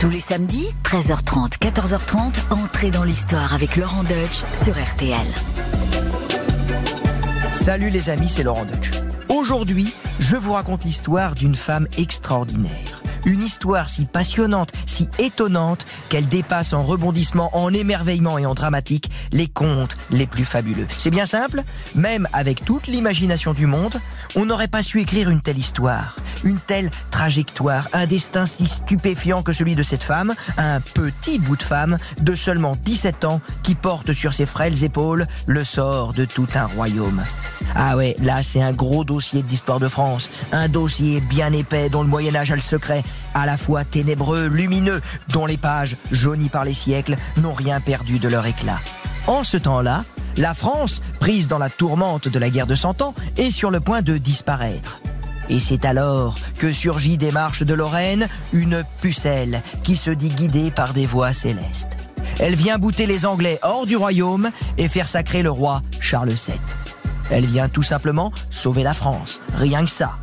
Tous les samedis, 13h30, 14h30, entrez dans l'histoire avec Laurent Deutsch sur RTL. Salut les amis, c'est Laurent Deutsch. Aujourd'hui, je vous raconte l'histoire d'une femme extraordinaire. Une histoire si passionnante, si étonnante, qu'elle dépasse en rebondissement, en émerveillement et en dramatique les contes les plus fabuleux. C'est bien simple, même avec toute l'imagination du monde, on n'aurait pas su écrire une telle histoire, une telle trajectoire, un destin si stupéfiant que celui de cette femme, un petit bout de femme de seulement 17 ans qui porte sur ses frêles épaules le sort de tout un royaume. Ah ouais, là c'est un gros dossier de l'histoire de France, un dossier bien épais dont le Moyen Âge a le secret, à la fois ténébreux, lumineux, dont les pages, jaunies par les siècles, n'ont rien perdu de leur éclat. En ce temps-là, la France, prise dans la tourmente de la guerre de Cent Ans, est sur le point de disparaître. Et c'est alors que surgit des marches de Lorraine une pucelle qui se dit guidée par des voix célestes. Elle vient bouter les Anglais hors du royaume et faire sacrer le roi Charles VII. Elle vient tout simplement sauver la France, rien que ça.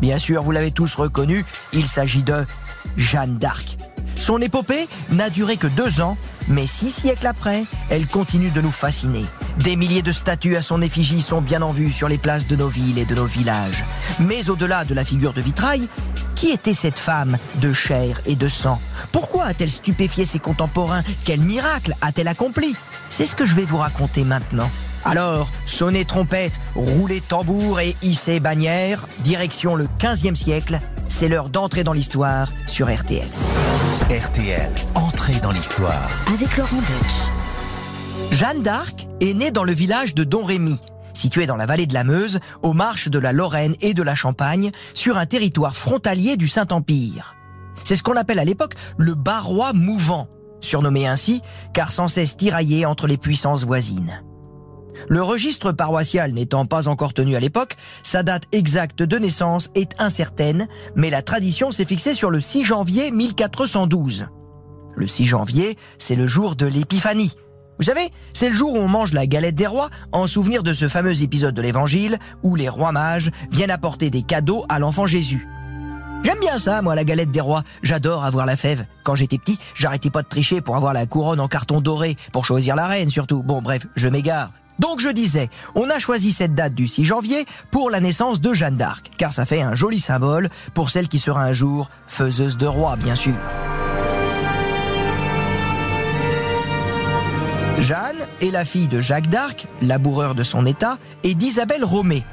Bien sûr, vous l'avez tous reconnu, il s'agit de Jeanne d'Arc. Son épopée n'a duré que deux ans, mais six siècles après, elle continue de nous fasciner. Des milliers de statues à son effigie sont bien en vue sur les places de nos villes et de nos villages. Mais au-delà de la figure de vitrail, qui était cette femme de chair et de sang? Pourquoi a-t-elle stupéfié ses contemporains? Quel miracle a-t-elle accompli? C'est ce que je vais vous raconter maintenant. Alors, sonnez trompette, roulez tambour et hissez bannière, direction le 15e siècle, c'est l'heure d'entrer dans l'histoire sur RTL. RTL, entrée dans l'histoire. Avec Laurent Deutsch. Jeanne d'Arc est née dans le village de Domrémy, situé dans la vallée de la Meuse, aux marches de la Lorraine et de la Champagne, sur un territoire frontalier du Saint-Empire. C'est ce qu'on appelle à l'époque le Barrois mouvant, surnommé ainsi car sans cesse tiraillé entre les puissances voisines. Le registre paroissial n'étant pas encore tenu à l'époque, sa date exacte de naissance est incertaine, mais la tradition s'est fixée sur le 6 janvier 1412. Le 6 janvier, c'est le jour de l'épiphanie. Vous savez, c'est le jour où on mange la galette des rois en souvenir de ce fameux épisode de l'évangile où les rois mages viennent apporter des cadeaux à l'enfant Jésus. J'aime bien ça, moi, la galette des rois. J'adore avoir la fève. Quand j'étais petit, j'arrêtais pas de tricher pour avoir la couronne en carton doré, pour choisir la reine surtout. Bon, bref, je m'égare. Donc je disais, on a choisi cette date du 6 janvier pour la naissance de Jeanne d'Arc, car ça fait un joli symbole pour celle qui sera un jour faiseuse de roi, bien sûr. Jeanne est la fille de Jacques d'Arc, laboureur de son état, et d'Isabelle Romée.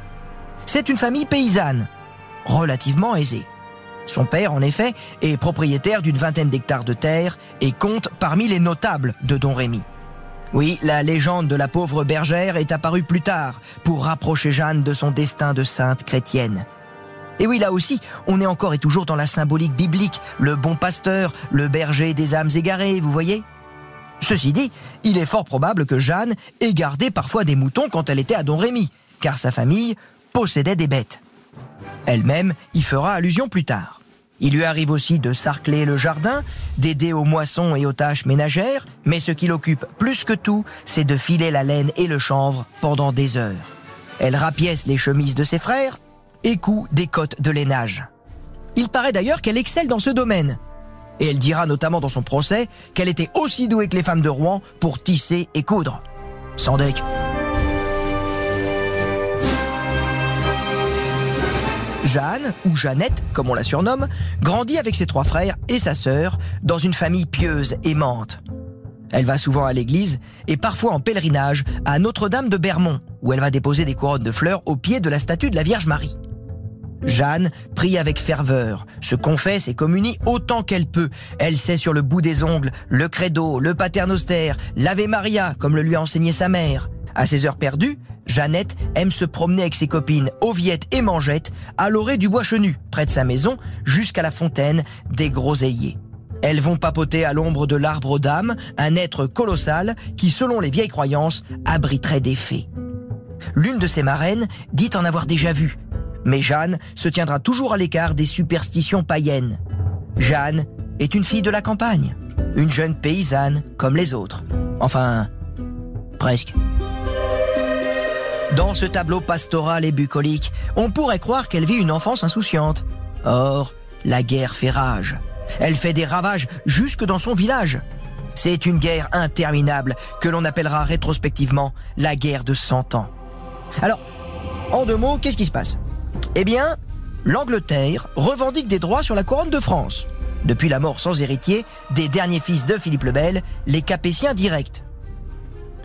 C'est une famille paysanne, relativement aisée. Son père, en effet, est propriétaire d'une vingtaine d'hectares de terre et compte parmi les notables de Don Rémy. Oui, la légende de la pauvre bergère est apparue plus tard pour rapprocher Jeanne de son destin de sainte chrétienne. Et oui, là aussi, on est encore et toujours dans la symbolique biblique, le bon pasteur, le berger des âmes égarées, vous voyez? Ceci dit, il est fort probable que Jeanne ait gardé parfois des moutons quand elle était à Don Rémy, car sa famille possédait des bêtes. Elle-même y fera allusion plus tard. Il lui arrive aussi de sarcler le jardin, d'aider aux moissons et aux tâches ménagères, mais ce qui l'occupe plus que tout, c'est de filer la laine et le chanvre pendant des heures. Elle rapièce les chemises de ses frères et coud des cottes de lainage. Il paraît d'ailleurs qu'elle excelle dans ce domaine. Et elle dira notamment dans son procès qu'elle était aussi douée que les femmes de Rouen pour tisser et coudre. Sans Jeanne, ou Jeannette, comme on la surnomme, grandit avec ses trois frères et sa sœur dans une famille pieuse, aimante. Elle va souvent à l'église et parfois en pèlerinage à Notre-Dame de Bermond, où elle va déposer des couronnes de fleurs au pied de la statue de la Vierge Marie. Jeanne prie avec ferveur, se confesse et communie autant qu'elle peut. Elle sait sur le bout des ongles le credo, le paternoster, l'Ave Maria, comme le lui a enseigné sa mère. À ses heures perdues, Jeannette aime se promener avec ses copines Oviette et Mangette à l'orée du bois chenu, près de sa maison, jusqu'à la fontaine des Groseilliers. Elles vont papoter à l'ombre de l'arbre d'âme, un être colossal qui, selon les vieilles croyances, abriterait des fées. L'une de ses marraines dit en avoir déjà vu, mais Jeanne se tiendra toujours à l'écart des superstitions païennes. Jeanne est une fille de la campagne, une jeune paysanne comme les autres. Enfin, presque. Dans ce tableau pastoral et bucolique, on pourrait croire qu'elle vit une enfance insouciante. Or, la guerre fait rage. Elle fait des ravages jusque dans son village. C'est une guerre interminable que l'on appellera rétrospectivement la guerre de 100 ans. Alors, en deux mots, qu'est-ce qui se passe? Eh bien, l'Angleterre revendique des droits sur la couronne de France. Depuis la mort sans héritier des derniers fils de Philippe le Bel, les Capétiens directs.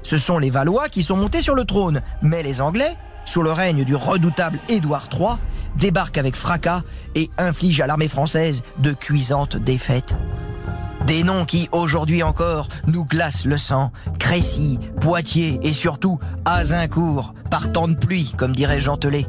Ce sont les Valois qui sont montés sur le trône, mais les Anglais, sous le règne du redoutable Édouard III, débarquent avec fracas et infligent à l'armée française de cuisantes défaites. Des noms qui, aujourd'hui encore, nous glacent le sang. Crécy, Poitiers et surtout Azincourt, par temps de pluie, comme dirait Jean Telet.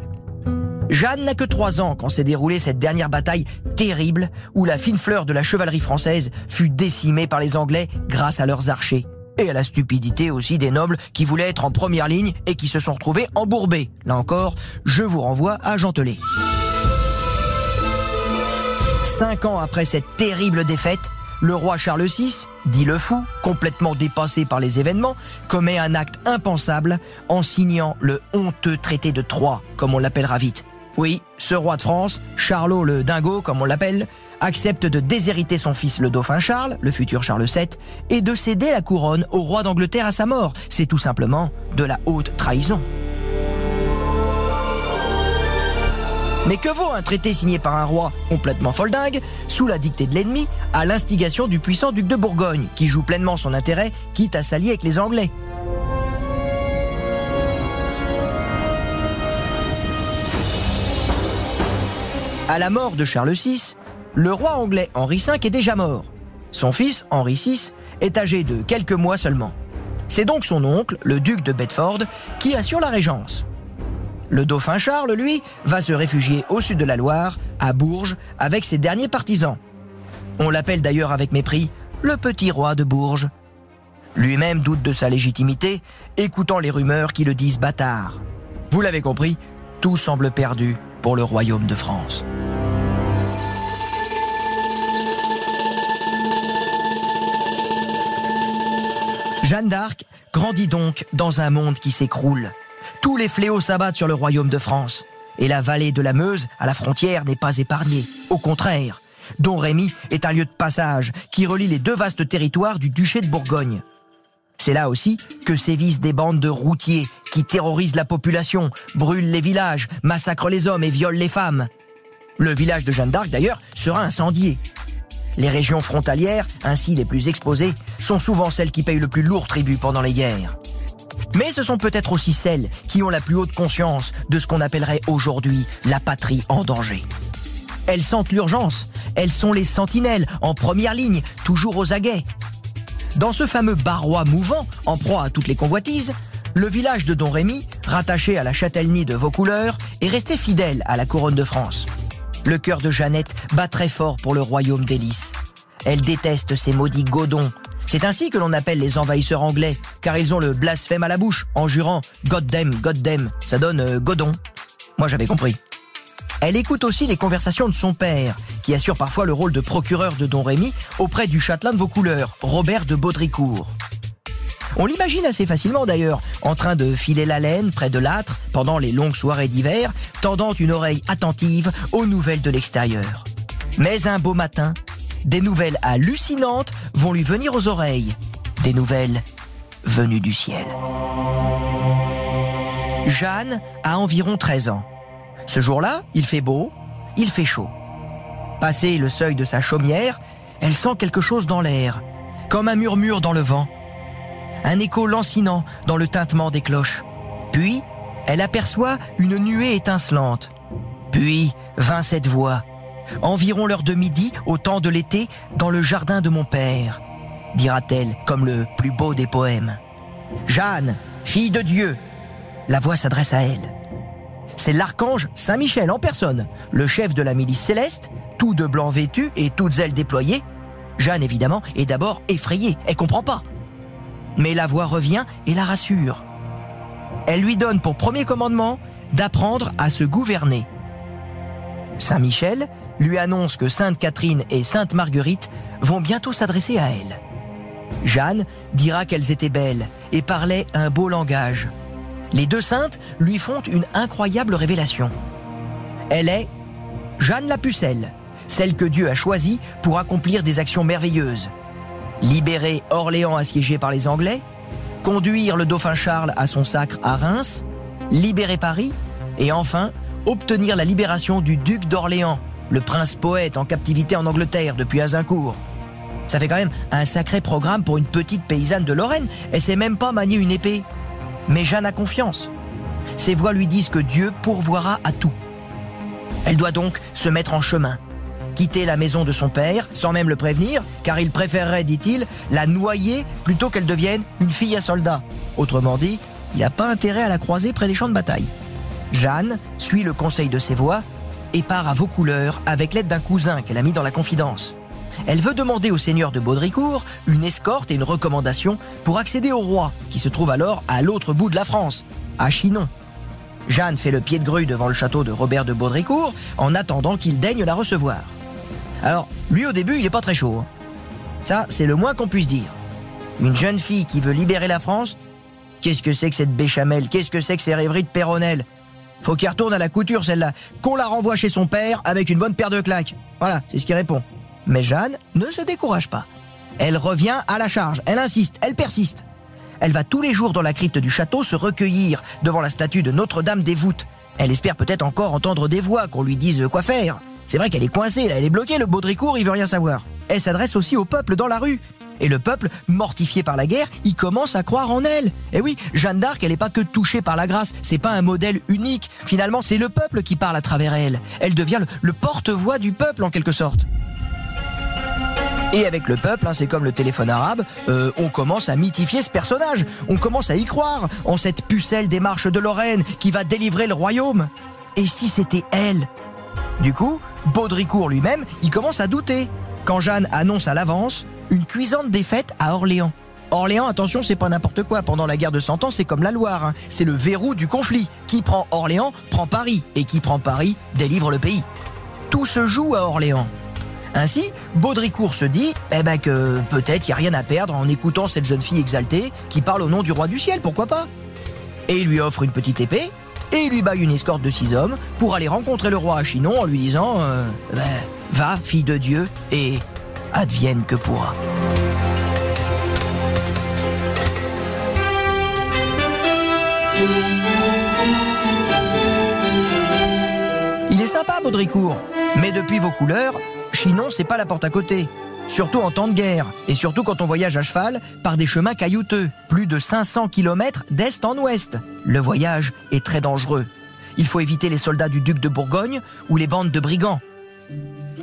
Jeanne n'a que trois ans quand s'est déroulée cette dernière bataille terrible où la fine fleur de la chevalerie française fut décimée par les Anglais grâce à leurs archers. Et à la stupidité aussi des nobles qui voulaient être en première ligne et qui se sont retrouvés embourbés. Là encore, je vous renvoie à Jean Telet. Cinq ans après cette terrible défaite, le roi Charles VI, dit le fou, complètement dépassé par les événements, commet un acte impensable en signant le honteux traité de Troyes, comme on l'appellera vite. Oui, ce roi de France, Charlot le dingo, comme on l'appelle, accepte de déshériter son fils le dauphin Charles, le futur Charles VII, et de céder la couronne au roi d'Angleterre à sa mort. C'est tout simplement de la haute trahison. Mais que vaut un traité signé par un roi complètement foldingue, sous la dictée de l'ennemi, à l'instigation du puissant duc de Bourgogne, qui joue pleinement son intérêt, quitte à s'allier avec les Anglais? À la mort de Charles VI, le roi anglais Henri V est déjà mort. Son fils, Henri VI, est âgé de quelques mois seulement. C'est donc son oncle, le duc de Bedford, qui assure la régence. Le dauphin Charles, lui, va se réfugier au sud de la Loire, à Bourges, avec ses derniers partisans. On l'appelle d'ailleurs avec mépris le petit roi de Bourges. Lui-même doute de sa légitimité, écoutant les rumeurs qui le disent bâtard. Vous l'avez compris, tout semble perdu pour le royaume de France. Jeanne d'Arc grandit donc dans un monde qui s'écroule. Tous les fléaux s'abattent sur le royaume de France. Et la vallée de la Meuse, à la frontière, n'est pas épargnée. Au contraire, Don Rémy est un lieu de passage qui relie les deux vastes territoires du duché de Bourgogne. C'est là aussi que sévissent des bandes de routiers qui terrorisent la population, brûlent les villages, massacrent les hommes et violent les femmes. Le village de Jeanne d'Arc, d'ailleurs, sera incendié. Les régions frontalières, ainsi les plus exposées, sont souvent celles qui payent le plus lourd tribut pendant les guerres. Mais ce sont peut-être aussi celles qui ont la plus haute conscience de ce qu'on appellerait aujourd'hui la patrie en danger. Elles sentent l'urgence, elles sont les sentinelles, en première ligne, toujours aux aguets. Dans ce fameux barrois mouvant, en proie à toutes les convoitises, le village de Don Rémy, rattaché à la châtellenie de Vaucouleurs, est resté fidèle à la couronne de France. Le cœur de Jeannette bat très fort pour le royaume d'Hélice. Elle déteste ces maudits godons c'est ainsi que l'on appelle les envahisseurs anglais, car ils ont le blasphème à la bouche, en jurant God damn, God damn. Ça donne euh, Godon. Moi j'avais compris. Elle écoute aussi les conversations de son père, qui assure parfois le rôle de procureur de Don Rémy auprès du châtelain de vos couleurs, Robert de Baudricourt. On l'imagine assez facilement d'ailleurs, en train de filer la laine près de l'âtre pendant les longues soirées d'hiver, tendant une oreille attentive aux nouvelles de l'extérieur. Mais un beau matin, des nouvelles hallucinantes vont lui venir aux oreilles. Des nouvelles venues du ciel. Jeanne a environ 13 ans. Ce jour-là, il fait beau, il fait chaud. Passé le seuil de sa chaumière, elle sent quelque chose dans l'air, comme un murmure dans le vent, un écho lancinant dans le tintement des cloches. Puis, elle aperçoit une nuée étincelante. Puis vint cette voix. Environ l'heure de midi, au temps de l'été, dans le jardin de mon père, dira-t-elle comme le plus beau des poèmes. Jeanne, fille de Dieu. La voix s'adresse à elle. C'est l'archange Saint-Michel en personne, le chef de la milice céleste, tout de blanc vêtu et toutes ailes déployées. Jeanne, évidemment, est d'abord effrayée, elle comprend pas. Mais la voix revient et la rassure. Elle lui donne pour premier commandement d'apprendre à se gouverner. Saint Michel lui annonce que Sainte Catherine et Sainte Marguerite vont bientôt s'adresser à elle. Jeanne dira qu'elles étaient belles et parlaient un beau langage. Les deux saintes lui font une incroyable révélation. Elle est Jeanne la Pucelle, celle que Dieu a choisie pour accomplir des actions merveilleuses. Libérer Orléans assiégé par les Anglais, conduire le dauphin Charles à son sacre à Reims, libérer Paris et enfin obtenir la libération du duc d'Orléans, le prince poète en captivité en Angleterre depuis Azincourt. Ça fait quand même un sacré programme pour une petite paysanne de Lorraine. Elle sait même pas manier une épée. Mais Jeanne a confiance. Ses voix lui disent que Dieu pourvoira à tout. Elle doit donc se mettre en chemin, quitter la maison de son père sans même le prévenir, car il préférerait, dit-il, la noyer plutôt qu'elle devienne une fille à soldat. Autrement dit, il n'a pas intérêt à la croiser près des champs de bataille. Jeanne suit le conseil de ses voix et part à Vaucouleurs avec l'aide d'un cousin qu'elle a mis dans la confidence. Elle veut demander au seigneur de Baudricourt une escorte et une recommandation pour accéder au roi, qui se trouve alors à l'autre bout de la France, à Chinon. Jeanne fait le pied de grue devant le château de Robert de Baudricourt en attendant qu'il daigne la recevoir. Alors, lui au début, il n'est pas très chaud. Hein. Ça, c'est le moins qu'on puisse dire. Une jeune fille qui veut libérer la France Qu'est-ce que c'est que cette béchamel? Qu'est-ce que c'est que ces rêveries de Péronnel Faut qu'elle retourne à la couture, celle-là. Qu'on la renvoie chez son père avec une bonne paire de claques. Voilà, c'est ce qu'il répond. Mais Jeanne ne se décourage pas. Elle revient à la charge, elle insiste, elle persiste. Elle va tous les jours dans la crypte du château se recueillir devant la statue de Notre-Dame des Voûtes. Elle espère peut-être encore entendre des voix, qu'on lui dise quoi faire. C'est vrai qu'elle est coincée, là, elle est bloquée, le Baudricourt, il veut rien savoir. Elle s'adresse aussi au peuple dans la rue. Et le peuple, mortifié par la guerre, il commence à croire en elle. Et oui, Jeanne d'Arc, elle n'est pas que touchée par la grâce, c'est pas un modèle unique. Finalement, c'est le peuple qui parle à travers elle. Elle devient le porte-voix du peuple en quelque sorte. Et avec le peuple, hein, c'est comme le téléphone arabe, euh, on commence à mythifier ce personnage. On commence à y croire en cette pucelle des marches de Lorraine qui va délivrer le royaume. Et si c'était elle Du coup, Baudricourt lui-même, il commence à douter. Quand Jeanne annonce à l'avance une cuisante défaite à Orléans. Orléans, attention, c'est pas n'importe quoi. Pendant la guerre de Cent Ans, c'est comme la Loire. Hein. C'est le verrou du conflit. Qui prend Orléans prend Paris. Et qui prend Paris délivre le pays. Tout se joue à Orléans. Ainsi, Baudricourt se dit eh ben que peut-être il n'y a rien à perdre en écoutant cette jeune fille exaltée qui parle au nom du roi du ciel, pourquoi pas? Et il lui offre une petite épée et il lui baille une escorte de six hommes pour aller rencontrer le roi à Chinon en lui disant euh, ben, Va, fille de Dieu, et advienne que pourra. Il est sympa, Baudricourt, mais depuis vos couleurs, Chinon, c'est pas la porte à côté. Surtout en temps de guerre, et surtout quand on voyage à cheval par des chemins caillouteux, plus de 500 km d'est en ouest. Le voyage est très dangereux. Il faut éviter les soldats du duc de Bourgogne ou les bandes de brigands.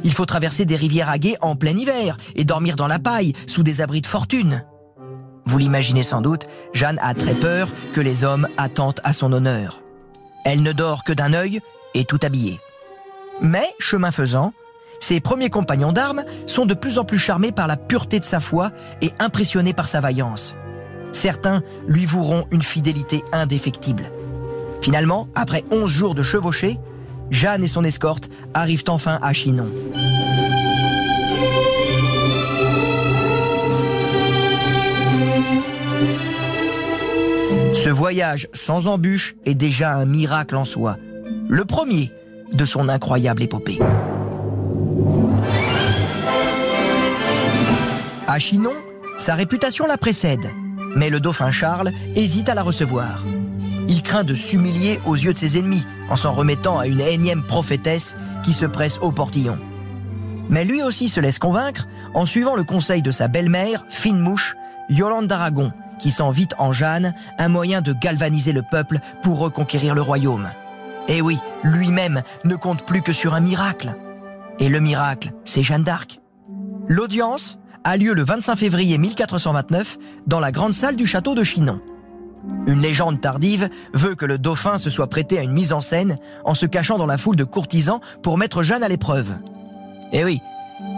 Il faut traverser des rivières à guet en plein hiver et dormir dans la paille sous des abris de fortune. Vous l'imaginez sans doute, Jeanne a très peur que les hommes attentent à son honneur. Elle ne dort que d'un œil et tout habillée. Mais, chemin faisant, ses premiers compagnons d'armes sont de plus en plus charmés par la pureté de sa foi et impressionnés par sa vaillance. Certains lui voueront une fidélité indéfectible. Finalement, après 11 jours de chevauchée, Jeanne et son escorte arrivent enfin à Chinon. Ce voyage sans embûche est déjà un miracle en soi, le premier de son incroyable épopée. À Chinon, sa réputation la précède, mais le dauphin Charles hésite à la recevoir. Il craint de s'humilier aux yeux de ses ennemis en s'en remettant à une énième prophétesse qui se presse au portillon. Mais lui aussi se laisse convaincre en suivant le conseil de sa belle-mère, fine mouche, Yolande d'Aragon, qui sent vite en Jeanne un moyen de galvaniser le peuple pour reconquérir le royaume. Et oui, lui-même ne compte plus que sur un miracle. Et le miracle, c'est Jeanne d'Arc. L'audience a lieu le 25 février 1429 dans la grande salle du château de Chinon. Une légende tardive veut que le dauphin se soit prêté à une mise en scène en se cachant dans la foule de courtisans pour mettre Jeanne à l'épreuve. Eh oui,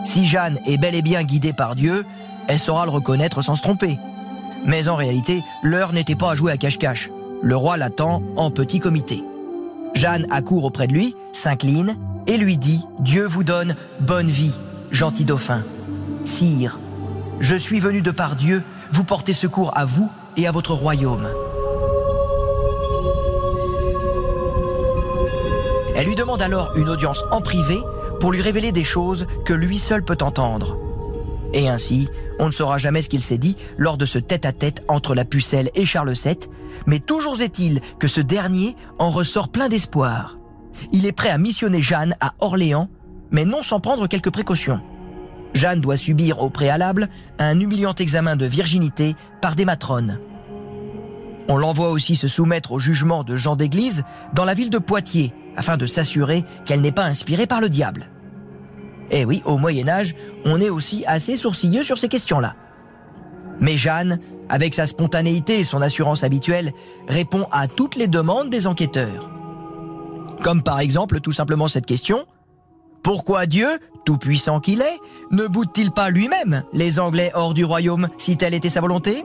si Jeanne est bel et bien guidée par Dieu, elle saura le reconnaître sans se tromper. Mais en réalité, l'heure n'était pas à jouer à cache-cache. Le roi l'attend en petit comité. Jeanne accourt auprès de lui, s'incline et lui dit Dieu vous donne bonne vie, gentil dauphin. Sire, je suis venu de par Dieu vous porter secours à vous et à votre royaume. Elle lui demande alors une audience en privé pour lui révéler des choses que lui seul peut entendre. Et ainsi, on ne saura jamais ce qu'il s'est dit lors de ce tête-à-tête entre la pucelle et Charles VII, mais toujours est-il que ce dernier en ressort plein d'espoir. Il est prêt à missionner Jeanne à Orléans, mais non sans prendre quelques précautions. Jeanne doit subir au préalable un humiliant examen de virginité par des matrones. On l'envoie aussi se soumettre au jugement de Jean d'Église dans la ville de Poitiers, afin de s'assurer qu'elle n'est pas inspirée par le diable. Eh oui, au Moyen Âge, on est aussi assez sourcilleux sur ces questions-là. Mais Jeanne, avec sa spontanéité et son assurance habituelle, répond à toutes les demandes des enquêteurs. Comme par exemple tout simplement cette question Pourquoi Dieu, tout puissant qu'il est, ne boude-t-il pas lui-même les Anglais hors du royaume si telle était sa volonté?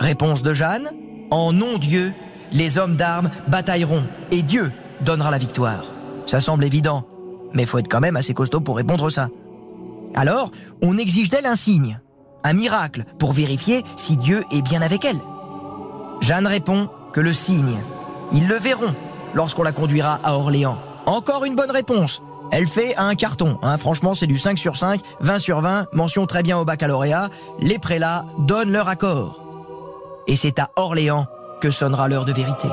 Réponse de Jeanne En non-Dieu, les hommes d'armes batailleront et Dieu donnera la victoire. Ça semble évident, mais faut être quand même assez costaud pour répondre ça. Alors, on exige d'elle un signe, un miracle, pour vérifier si Dieu est bien avec elle? Jeanne répond que le signe, ils le verront lorsqu'on la conduira à Orléans. Encore une bonne réponse. Elle fait un carton. Hein. Franchement, c'est du 5 sur 5, 20 sur 20, mention très bien au baccalauréat. Les prélats donnent leur accord. Et c'est à Orléans que sonnera l'heure de vérité.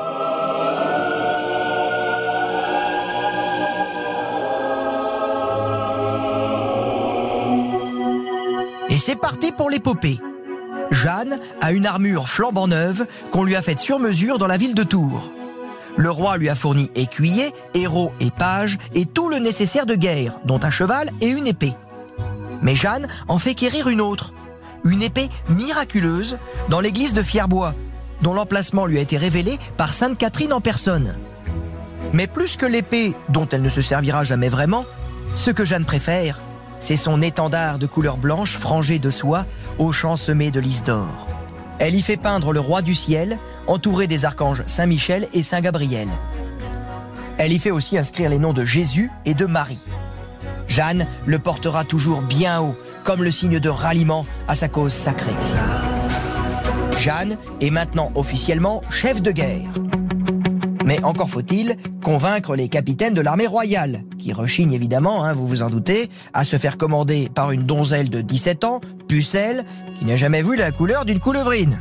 Et c'est parti pour l'épopée. Jeanne a une armure flambant neuve qu'on lui a faite sur mesure dans la ville de Tours. Le roi lui a fourni écuyer, héros et pages et tout le nécessaire de guerre, dont un cheval et une épée. Mais Jeanne en fait quérir une autre, une épée miraculeuse dans l'église de Fierbois, dont l'emplacement lui a été révélé par Sainte Catherine en personne. Mais plus que l'épée dont elle ne se servira jamais vraiment, ce que Jeanne préfère, c'est son étendard de couleur blanche frangé de soie au champ semé de lys d'or. Elle y fait peindre le roi du ciel, entouré des archanges Saint-Michel et Saint-Gabriel. Elle y fait aussi inscrire les noms de Jésus et de Marie. Jeanne le portera toujours bien haut, comme le signe de ralliement à sa cause sacrée. Jeanne est maintenant officiellement chef de guerre. Mais encore faut-il convaincre les capitaines de l'armée royale, qui rechignent évidemment, hein, vous vous en doutez, à se faire commander par une donzelle de 17 ans, pucelle, qui n'a jamais vu la couleur d'une coulevrine.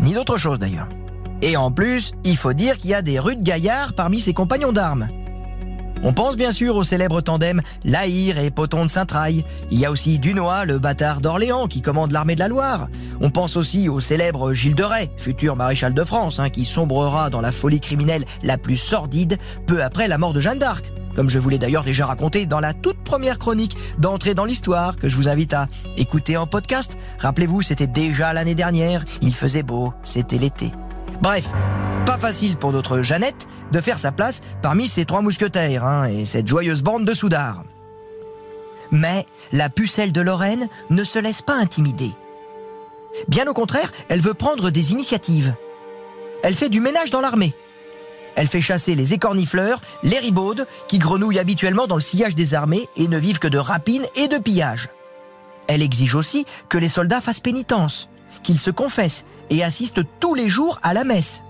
Ni d'autre chose d'ailleurs. Et en plus, il faut dire qu'il y a des rudes gaillards parmi ses compagnons d'armes. On pense bien sûr au célèbre tandem Laïr et Poton de Saint-Traille. Il y a aussi Dunois, le bâtard d'Orléans, qui commande l'armée de la Loire. On pense aussi au célèbre Gilles de Rais, futur maréchal de France, hein, qui sombrera dans la folie criminelle la plus sordide peu après la mort de Jeanne d'Arc. Comme je vous l'ai d'ailleurs déjà raconté dans la toute première chronique d'entrée dans l'histoire que je vous invite à écouter en podcast. Rappelez-vous, c'était déjà l'année dernière, il faisait beau, c'était l'été. Bref, pas facile pour notre Jeannette de faire sa place parmi ces trois mousquetaires hein, et cette joyeuse bande de soudards. Mais la pucelle de Lorraine ne se laisse pas intimider. Bien au contraire, elle veut prendre des initiatives. Elle fait du ménage dans l'armée. Elle fait chasser les écornifleurs, les ribaudes, qui grenouillent habituellement dans le sillage des armées et ne vivent que de rapines et de pillages. Elle exige aussi que les soldats fassent pénitence, qu'ils se confessent et assistent tous les jours à la messe.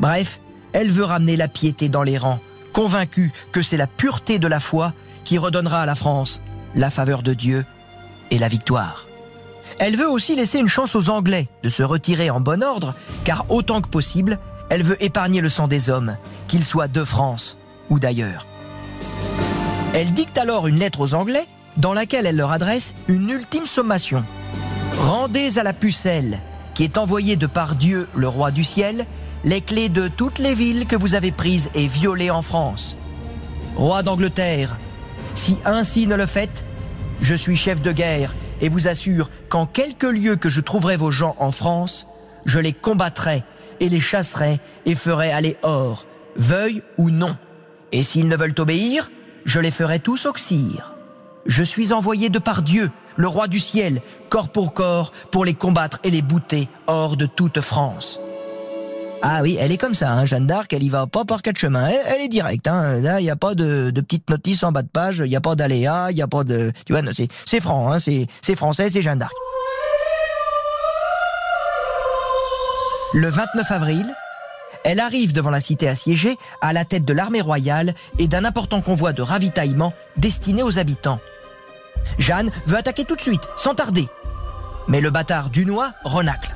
Bref, elle veut ramener la piété dans les rangs, convaincue que c'est la pureté de la foi qui redonnera à la France la faveur de Dieu et la victoire. Elle veut aussi laisser une chance aux Anglais de se retirer en bon ordre, car autant que possible, elle veut épargner le sang des hommes, qu'ils soient de France ou d'ailleurs. Elle dicte alors une lettre aux Anglais dans laquelle elle leur adresse une ultime sommation. Rendez à la pucelle, qui est envoyée de par Dieu, le roi du ciel, les clés de toutes les villes que vous avez prises et violées en France. Roi d'Angleterre, si ainsi ne le faites, je suis chef de guerre et vous assure qu'en quelque lieu que je trouverai vos gens en France, je les combattrai et les chasserai et ferai aller hors, veuille ou non. Et s'ils ne veulent obéir, je les ferai tous oxyre. Je suis envoyé de par Dieu, le roi du ciel, corps pour corps, pour les combattre et les bouter hors de toute France. Ah oui, elle est comme ça, hein, Jeanne d'Arc, elle y va pas par quatre chemins, elle, est directe. Hein. Là, il n'y a pas de, de petites notices en bas de page, il n'y a pas d'aléa, il n'y a pas de... Tu vois, c'est franc, hein, c'est français, c'est Jeanne d'Arc. Le 29 avril, Elle arrive devant la cité assiégée à la tête de l'armée royale et d'un important convoi de ravitaillement destiné aux habitants. Jeanne veut attaquer tout de suite, sans tarder. Mais le bâtard Dunois renacle.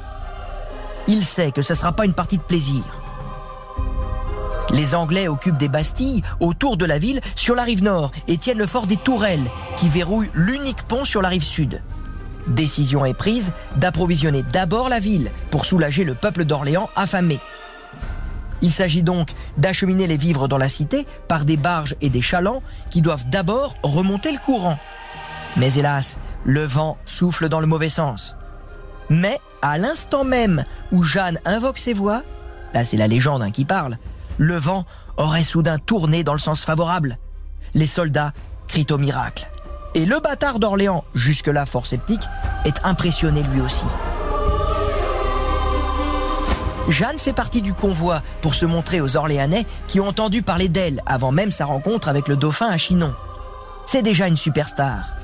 Il sait que ce ne sera pas une partie de plaisir. Les Anglais occupent des bastilles autour de la ville sur la rive nord et tiennent le fort des Tourelles, qui verrouille l'unique pont sur la rive sud. Décision est prise d'approvisionner d'abord la ville pour soulager le peuple d'Orléans affamé. Il s'agit donc d'acheminer les vivres dans la cité par des barges et des chalands qui doivent d'abord remonter le courant. Mais hélas, le vent souffle dans le mauvais sens. Mais à l'instant même où Jeanne invoque ses voix, là c'est la légende hein, qui parle, le vent aurait soudain tourné dans le sens favorable. Les soldats crient au miracle. Et le bâtard d'Orléans, jusque-là fort sceptique, est impressionné lui aussi. Jeanne fait partie du convoi pour se montrer aux Orléanais qui ont entendu parler d'elle avant même sa rencontre avec le dauphin à Chinon. C'est déjà une superstar.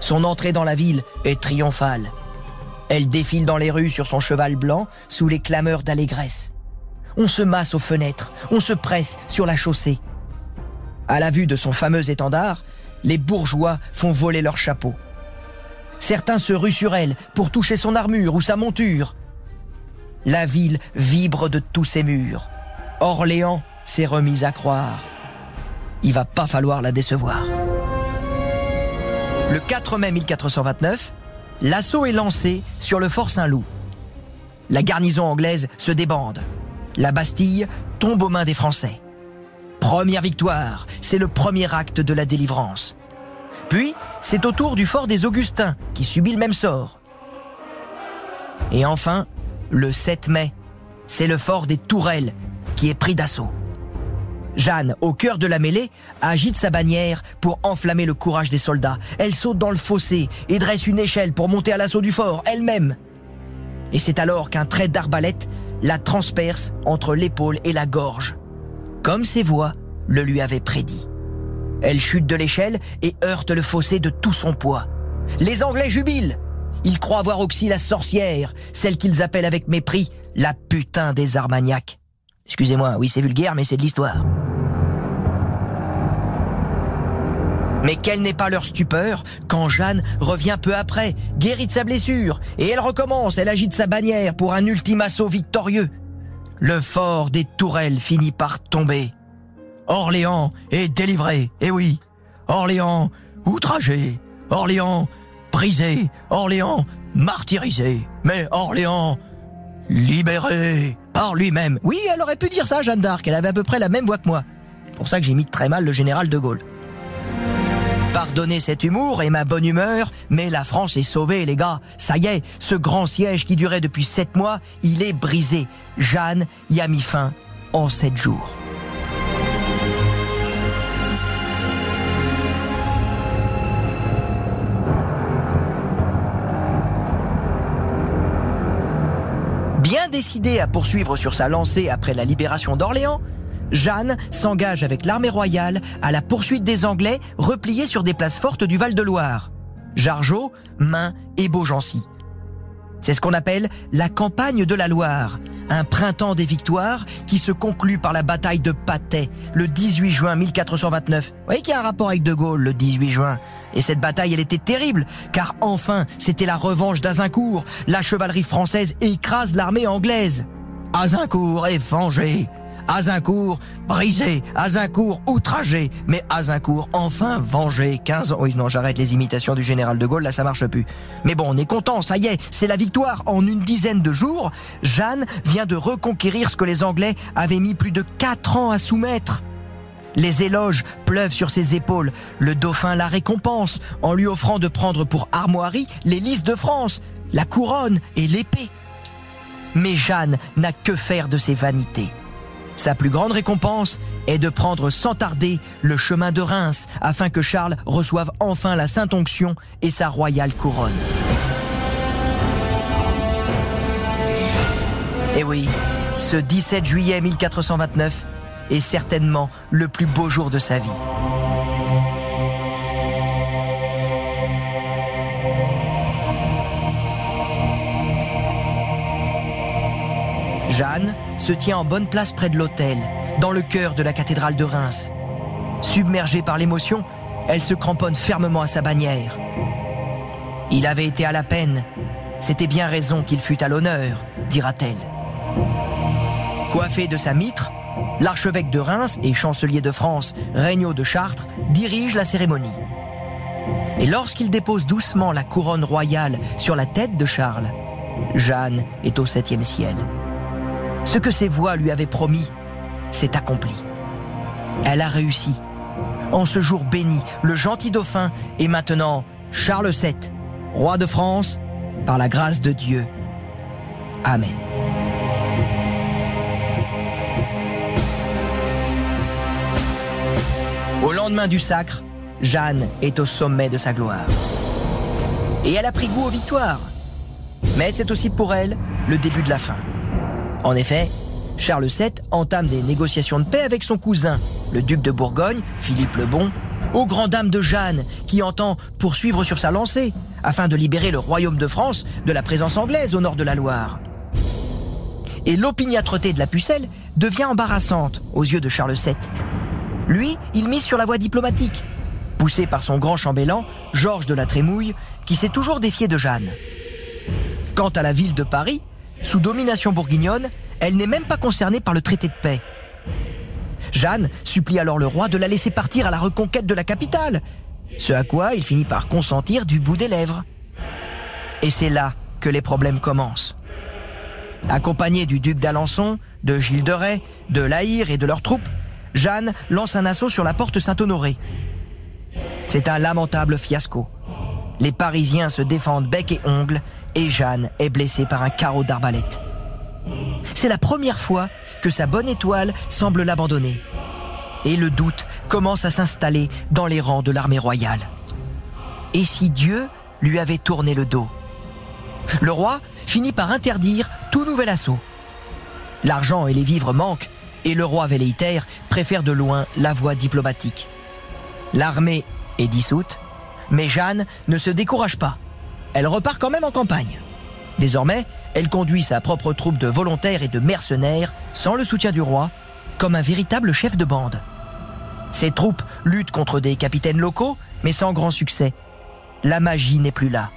Son entrée dans la ville est triomphale. Elle défile dans les rues sur son cheval blanc sous les clameurs d'allégresse. On se masse aux fenêtres, on se presse sur la chaussée. À la vue de son fameux étendard, les bourgeois font voler leurs chapeaux. Certains se ruent sur elle pour toucher son armure ou sa monture. La ville vibre de tous ses murs. Orléans s'est remise à croire. Il va pas falloir la décevoir. Le 4 mai 1429, l'assaut est lancé sur le fort Saint-Loup. La garnison anglaise se débande. La Bastille tombe aux mains des Français. Première victoire, c'est le premier acte de la délivrance. Puis, c'est au tour du fort des Augustins qui subit le même sort. Et enfin, le 7 mai, c'est le fort des Tourelles qui est pris d'assaut. Jeanne, au cœur de la mêlée, agite sa bannière pour enflammer le courage des soldats. Elle saute dans le fossé et dresse une échelle pour monter à l'assaut du fort, elle-même. Et c'est alors qu'un trait d'arbalète la transperce entre l'épaule et la gorge, comme ses voix le lui avaient prédit. Elle chute de l'échelle et heurte le fossé de tout son poids. Les Anglais jubilent. Ils croient avoir oxy la sorcière, celle qu'ils appellent avec mépris la putain des Armagnacs. Excusez-moi, oui c'est vulgaire, mais c'est de l'histoire. Mais quelle n'est pas leur stupeur quand Jeanne revient peu après, guérie de sa blessure, et elle recommence, elle agite sa bannière pour un ultime assaut victorieux. Le fort des tourelles finit par tomber. Orléans est délivré, eh oui, Orléans outragé, Orléans brisé, Orléans martyrisé, mais Orléans libéré par lui-même. Oui, elle aurait pu dire ça, Jeanne d'Arc, elle avait à peu près la même voix que moi. C'est pour ça que j'imite très mal le général de Gaulle. Pardonnez cet humour et ma bonne humeur, mais la France est sauvée, les gars. Ça y est, ce grand siège qui durait depuis sept mois, il est brisé. Jeanne y a mis fin en sept jours. Bien décidée à poursuivre sur sa lancée après la libération d'Orléans, Jeanne s'engage avec l'armée royale à la poursuite des Anglais repliés sur des places fortes du Val-de-Loire. Jargeau, Main et Beaugency. C'est ce qu'on appelle la campagne de la Loire, un printemps des victoires qui se conclut par la bataille de Patay le 18 juin 1429. Vous voyez qu'il y a un rapport avec De Gaulle le 18 juin. Et cette bataille, elle était terrible, car enfin, c'était la revanche d'Azincourt. La chevalerie française écrase l'armée anglaise. Azincourt est vengé. Azincourt brisé, Azincourt outragé, mais Azincourt enfin vengé. 15 ans. Oui, non, j'arrête les imitations du général de Gaulle, là ça marche plus. Mais bon, on est content, ça y est, c'est la victoire. En une dizaine de jours, Jeanne vient de reconquérir ce que les Anglais avaient mis plus de 4 ans à soumettre. Les éloges pleuvent sur ses épaules. Le dauphin la récompense en lui offrant de prendre pour armoirie les de France, la couronne et l'épée. Mais Jeanne n'a que faire de ses vanités. Sa plus grande récompense est de prendre sans tarder le chemin de Reims afin que Charles reçoive enfin la Sainte Onction et sa royale couronne. Et eh oui, ce 17 juillet 1429 est certainement le plus beau jour de sa vie. Jeanne se tient en bonne place près de l'autel, dans le cœur de la cathédrale de Reims. Submergée par l'émotion, elle se cramponne fermement à sa bannière. Il avait été à la peine. C'était bien raison qu'il fût à l'honneur, dira-t-elle. Coiffé de sa mitre, l'archevêque de Reims et chancelier de France, Regnault de Chartres, dirige la cérémonie. Et lorsqu'il dépose doucement la couronne royale sur la tête de Charles, Jeanne est au septième ciel. Ce que ses voix lui avaient promis s'est accompli. Elle a réussi. En ce jour béni, le gentil dauphin est maintenant Charles VII, roi de France, par la grâce de Dieu. Amen. Au lendemain du sacre, Jeanne est au sommet de sa gloire. Et elle a pris goût aux victoires. Mais c'est aussi pour elle le début de la fin. En effet, Charles VII entame des négociations de paix avec son cousin, le duc de Bourgogne, Philippe le Bon, aux grand dames de Jeanne, qui entend poursuivre sur sa lancée, afin de libérer le royaume de France de la présence anglaise au nord de la Loire. Et l'opiniâtreté de la pucelle devient embarrassante aux yeux de Charles VII. Lui, il mise sur la voie diplomatique, poussé par son grand chambellan, Georges de la Trémouille, qui s'est toujours défié de Jeanne. Quant à la ville de Paris, sous domination bourguignonne, elle n'est même pas concernée par le traité de paix. Jeanne supplie alors le roi de la laisser partir à la reconquête de la capitale, ce à quoi il finit par consentir du bout des lèvres. Et c'est là que les problèmes commencent. Accompagnée du duc d'Alençon, de Gilles de Rais, de Laïr et de leurs troupes, Jeanne lance un assaut sur la porte Saint-Honoré. C'est un lamentable fiasco. Les Parisiens se défendent bec et ongle et Jeanne est blessée par un carreau d'arbalète. C'est la première fois que sa bonne étoile semble l'abandonner. Et le doute commence à s'installer dans les rangs de l'armée royale. Et si Dieu lui avait tourné le dos? Le roi finit par interdire tout nouvel assaut. L'argent et les vivres manquent et le roi velléitaire préfère de loin la voie diplomatique. L'armée est dissoute, mais Jeanne ne se décourage pas. Elle repart quand même en campagne. Désormais, elle conduit sa propre troupe de volontaires et de mercenaires, sans le soutien du roi, comme un véritable chef de bande. Ces troupes luttent contre des capitaines locaux, mais sans grand succès. La magie n'est plus là.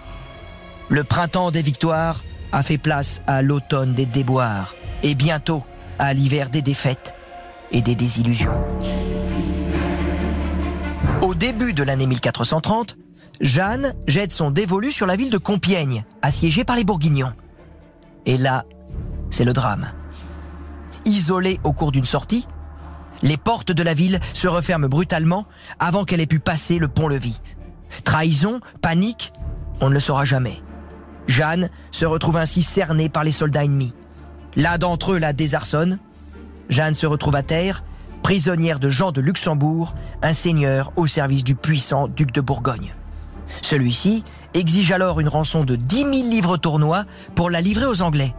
Le printemps des victoires a fait place à l'automne des déboires, et bientôt à l'hiver des défaites et des désillusions. Au début de l'année 1430, Jeanne jette son dévolu sur la ville de Compiègne, assiégée par les Bourguignons. Et là, c'est le drame. Isolée au cours d'une sortie, les portes de la ville se referment brutalement avant qu'elle ait pu passer le pont-levis. Trahison, panique, on ne le saura jamais. Jeanne se retrouve ainsi cernée par les soldats ennemis. L'un d'entre eux la désarçonne. Jeanne se retrouve à terre, prisonnière de Jean de Luxembourg, un seigneur au service du puissant duc de Bourgogne. Celui-ci exige alors une rançon de 10 000 livres tournois pour la livrer aux Anglais.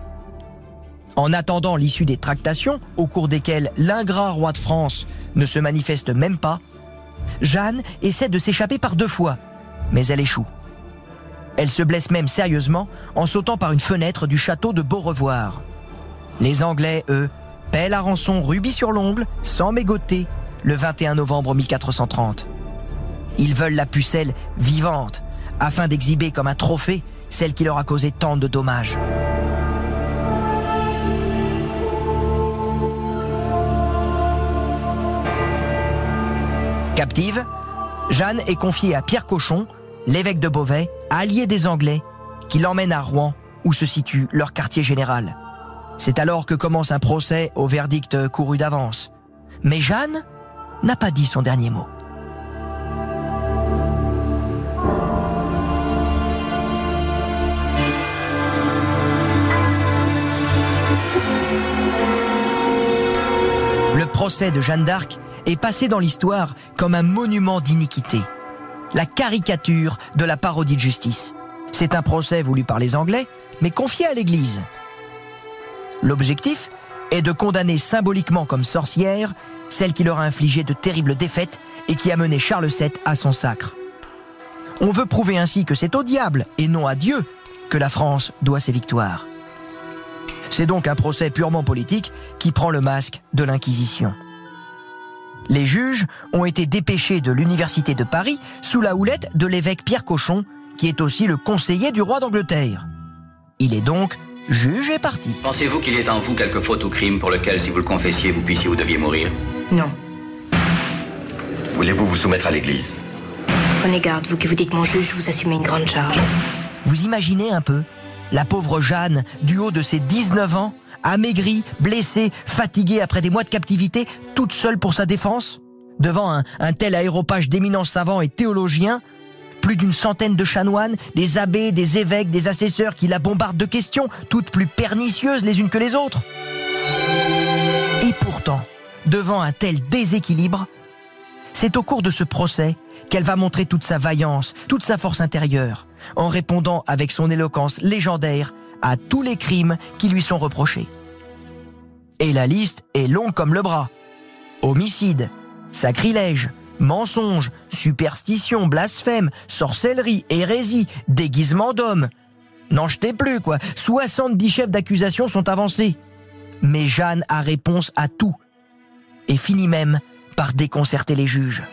En attendant l'issue des tractations, au cours desquelles l'ingrat roi de France ne se manifeste même pas, Jeanne essaie de s'échapper par deux fois, mais elle échoue. Elle se blesse même sérieusement en sautant par une fenêtre du château de Beaurevoir. Les Anglais, eux, paient la rançon rubis sur l'ongle, sans mégoter, le 21 novembre 1430. Ils veulent la pucelle vivante, afin d'exhiber comme un trophée celle qui leur a causé tant de dommages. Captive, Jeanne est confiée à Pierre Cochon, l'évêque de Beauvais, allié des Anglais, qui l'emmène à Rouen, où se situe leur quartier général. C'est alors que commence un procès au verdict couru d'avance. Mais Jeanne n'a pas dit son dernier mot. Procès de Jeanne d'Arc est passé dans l'histoire comme un monument d'iniquité, la caricature de la parodie de justice. C'est un procès voulu par les Anglais, mais confié à l'Église. L'objectif est de condamner symboliquement comme sorcière celle qui leur a infligé de terribles défaites et qui a mené Charles VII à son sacre. On veut prouver ainsi que c'est au diable et non à Dieu que la France doit ses victoires. C'est donc un procès purement politique qui prend le masque de l'Inquisition. Les juges ont été dépêchés de l'Université de Paris sous la houlette de l'évêque Pierre Cochon, qui est aussi le conseiller du roi d'Angleterre. Il est donc juge et parti. Pensez-vous qu'il y ait en vous quelque faute ou crime pour lequel, si vous le confessiez, vous puissiez ou deviez mourir? Non. Voulez-vous vous soumettre à l'Église? Prenez garde, vous qui vous dites mon juge, vous assumez une grande charge. Vous imaginez un peu La pauvre Jeanne, du haut de ses 19 ans, amaigrie, blessée, fatiguée après des mois de captivité, toute seule pour sa défense? Devant un, un tel aéropage d'éminents savants et théologiens, plus d'une centaine de chanoines, des abbés, des évêques, des assesseurs qui la bombardent de questions, toutes plus pernicieuses les unes que les autres. Et pourtant, devant un tel déséquilibre, c'est au cours de ce procès qu'elle va montrer toute sa vaillance, toute sa force intérieure, en répondant avec son éloquence légendaire à tous les crimes qui lui sont reprochés. Et la liste est longue comme le bras. Homicide, sacrilège, mensonge, superstition, blasphème, sorcellerie, hérésie, déguisement d'homme. N'en jetez plus, quoi. 70 chefs d'accusation sont avancés. Mais Jeanne a réponse à tout. Et finit même par déconcerter les juges.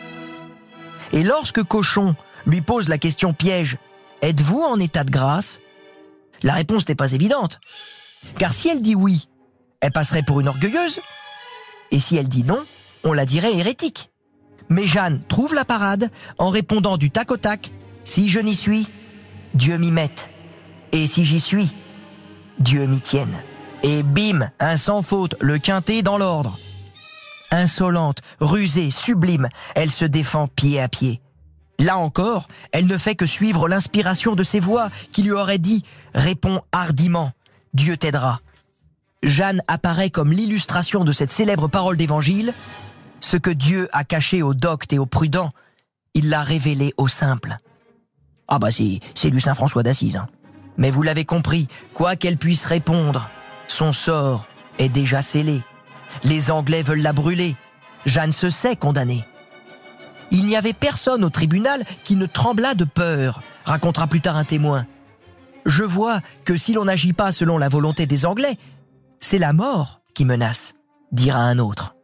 Et lorsque Cochon lui pose la question piège Êtes-vous en état de grâce? La réponse n'est pas évidente. Car si elle dit oui, elle passerait pour une orgueilleuse. Et si elle dit non, on la dirait hérétique. Mais Jeanne trouve la parade en répondant du tac au tac Si je n'y suis, Dieu m'y mette. Et si j'y suis, Dieu m'y tienne. Et bim, un sans faute, le quintet dans l'ordre. Insolente, rusée, sublime, elle se défend pied à pied. Là encore, elle ne fait que suivre l'inspiration de ses voix qui lui auraient dit ⁇ Réponds hardiment, Dieu t'aidera ⁇ Jeanne apparaît comme l'illustration de cette célèbre parole d'évangile Ce que Dieu a caché aux doctes et aux prudents, il l'a révélé aux simples. Ah bah c'est, c'est lui Saint François d'Assise. Hein. Mais vous l'avez compris, quoi qu'elle puisse répondre, son sort est déjà scellé. Les Anglais veulent la brûler. Jeanne se sait condamnée. Il n'y avait personne au tribunal qui ne tremblât de peur, racontera plus tard un témoin. Je vois que si l'on n'agit pas selon la volonté des Anglais, c'est la mort qui menace, dira un autre.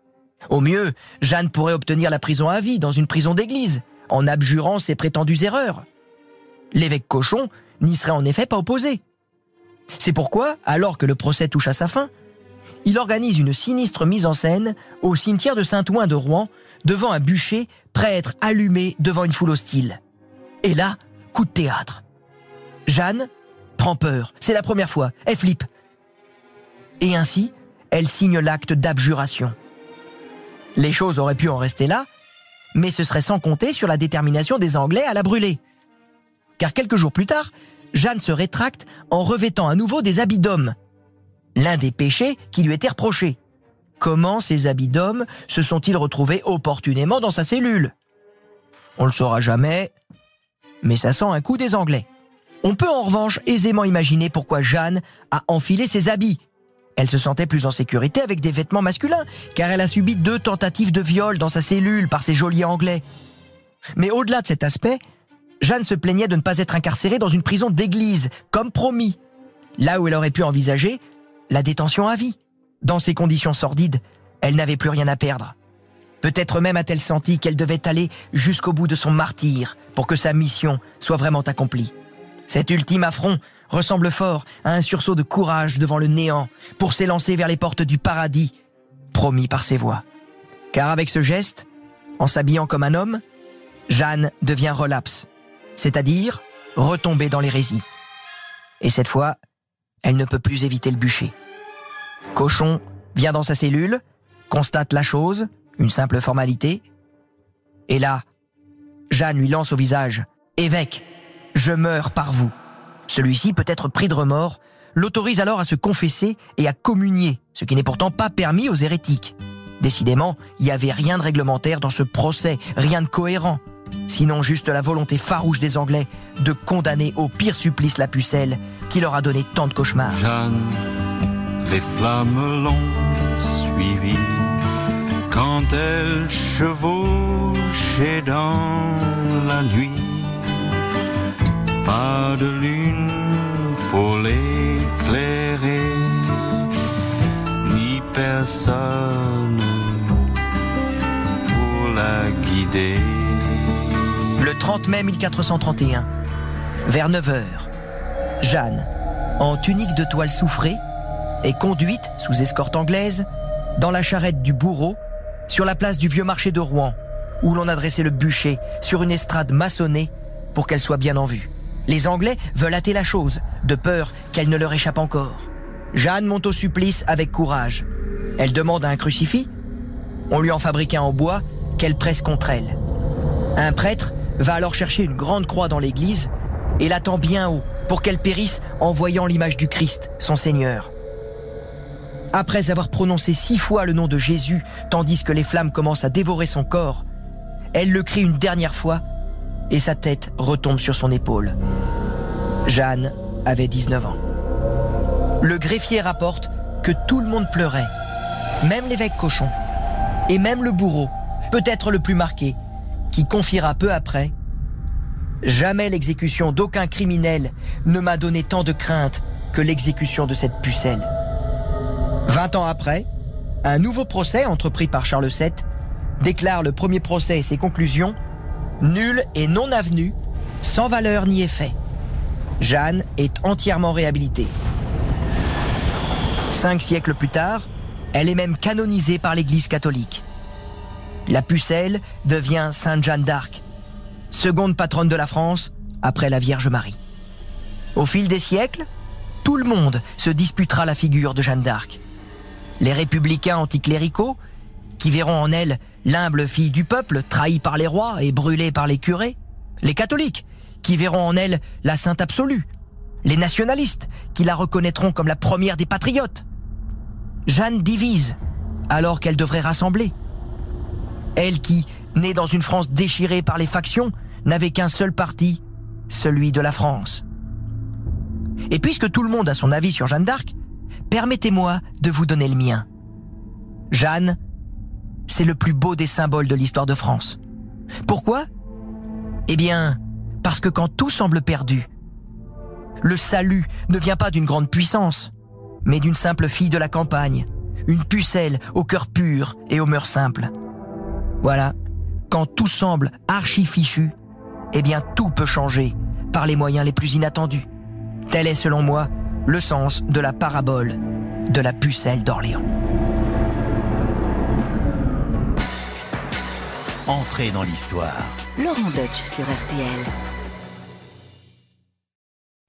Au mieux, Jeanne pourrait obtenir la prison à vie dans une prison d'église, en abjurant ses prétendues erreurs. L'évêque Cochon n'y serait en effet pas opposé. C'est pourquoi, alors que le procès touche à sa fin, il organise une sinistre mise en scène au cimetière de Saint-Ouen de Rouen, devant un bûcher prêt à être allumé devant une foule hostile. Et là, coup de théâtre. Jeanne prend peur, c'est la première fois, elle flippe. Et ainsi, elle signe l'acte d'abjuration. Les choses auraient pu en rester là, mais ce serait sans compter sur la détermination des Anglais à la brûler. Car quelques jours plus tard, Jeanne se rétracte en revêtant à nouveau des habits d'homme, l'un des péchés qui lui était reproché. Comment ces habits d'homme se sont-ils retrouvés opportunément dans sa cellule? On le saura jamais, mais ça sent un coup des Anglais. On peut en revanche aisément imaginer pourquoi Jeanne a enfilé ses habits. Elle se sentait plus en sécurité avec des vêtements masculins, car elle a subi deux tentatives de viol dans sa cellule par ces geôliers anglais. Mais au-delà de cet aspect, Jeanne se plaignait de ne pas être incarcérée dans une prison d'église, comme promis, là où elle aurait pu envisager la détention à vie. Dans ces conditions sordides, elle n'avait plus rien à perdre. Peut-être même a-t-elle senti qu'elle devait aller jusqu'au bout de son martyr pour que sa mission soit vraiment accomplie. Cet ultime affront ressemble fort à un sursaut de courage devant le néant pour s'élancer vers les portes du paradis, promis par ses voix. Car avec ce geste, en s'habillant comme un homme, Jeanne devient relapse, c'est-à-dire retomber dans l'hérésie. Et cette fois, elle ne peut plus éviter le bûcher. Cochon vient dans sa cellule, constate la chose, une simple formalité, et là, Jeanne lui lance au visage Évêque, je meurs par vous. Celui-ci, peut être pris de remords, l'autorise alors à se confesser et à communier, ce qui n'est pourtant pas permis aux hérétiques. Décidément, il n'y avait rien de réglementaire dans ce procès, rien de cohérent. Sinon juste la volonté farouche des Anglais de condamner au pire supplice la pucelle qui leur a donné tant de cauchemars les flammes l'ont suivie quand elle chevauchait dans la nuit. Pas de lune pour l'éclairer, ni personne pour la guider. Le 30 mai 1431, vers 9h, Jeanne, en tunique de toile soufrée, est conduite, sous escorte anglaise, dans la charrette du bourreau, sur la place du vieux marché de Rouen, où l'on a dressé le bûcher sur une estrade maçonnée pour qu'elle soit bien en vue. Les Anglais veulent hâter la chose, de peur qu'elle ne leur échappe encore. Jeanne monte au supplice avec courage. Elle demande un crucifix. On lui en fabrique un en bois qu'elle presse contre elle. Un prêtre va alors chercher une grande croix dans l'église et l'attend bien haut pour qu'elle périsse en voyant l'image du Christ, son Seigneur. Après avoir prononcé six fois le nom de Jésus, tandis que les flammes commencent à dévorer son corps, elle le crie une dernière fois et sa tête retombe sur son épaule. Jeanne avait 19 ans. Le greffier rapporte que tout le monde pleurait, même l'évêque cochon, et même le bourreau, peut-être le plus marqué, qui confiera peu après Jamais l'exécution d'aucun criminel ne m'a donné tant de crainte que l'exécution de cette pucelle. Vingt ans après, un nouveau procès entrepris par Charles VII déclare le premier procès et ses conclusions nul et non avenu, sans valeur ni effet. Jeanne est entièrement réhabilitée. Cinq siècles plus tard, elle est même canonisée par l'Église catholique. La pucelle devient Sainte Jeanne d'Arc, seconde patronne de la France après la Vierge Marie. Au fil des siècles, tout le monde se disputera la figure de Jeanne d'Arc. Les républicains anticléricaux, qui verront en elle l'humble fille du peuple, trahie par les rois et brûlée par les curés. Les catholiques, qui verront en elle la sainte absolue. Les nationalistes, qui la reconnaîtront comme la première des patriotes. Jeanne divise, alors qu'elle devrait rassembler. Elle qui, née dans une France déchirée par les factions, n'avait qu'un seul parti, celui de la France. Et puisque tout le monde a son avis sur Jeanne d'Arc, permettez-moi de vous donner le mien. Jeanne c'est le plus beau des symboles de l'histoire de France. Pourquoi? Eh bien, parce que quand tout semble perdu, le salut ne vient pas d'une grande puissance, mais d'une simple fille de la campagne, une pucelle au cœur pur et aux mœurs simples. Voilà, quand tout semble archi fichu, eh bien tout peut changer par les moyens les plus inattendus. Tel est selon moi le sens de la parabole de la pucelle d'Orléans. Entrez dans l'histoire. Laurent Deutsch sur RTL.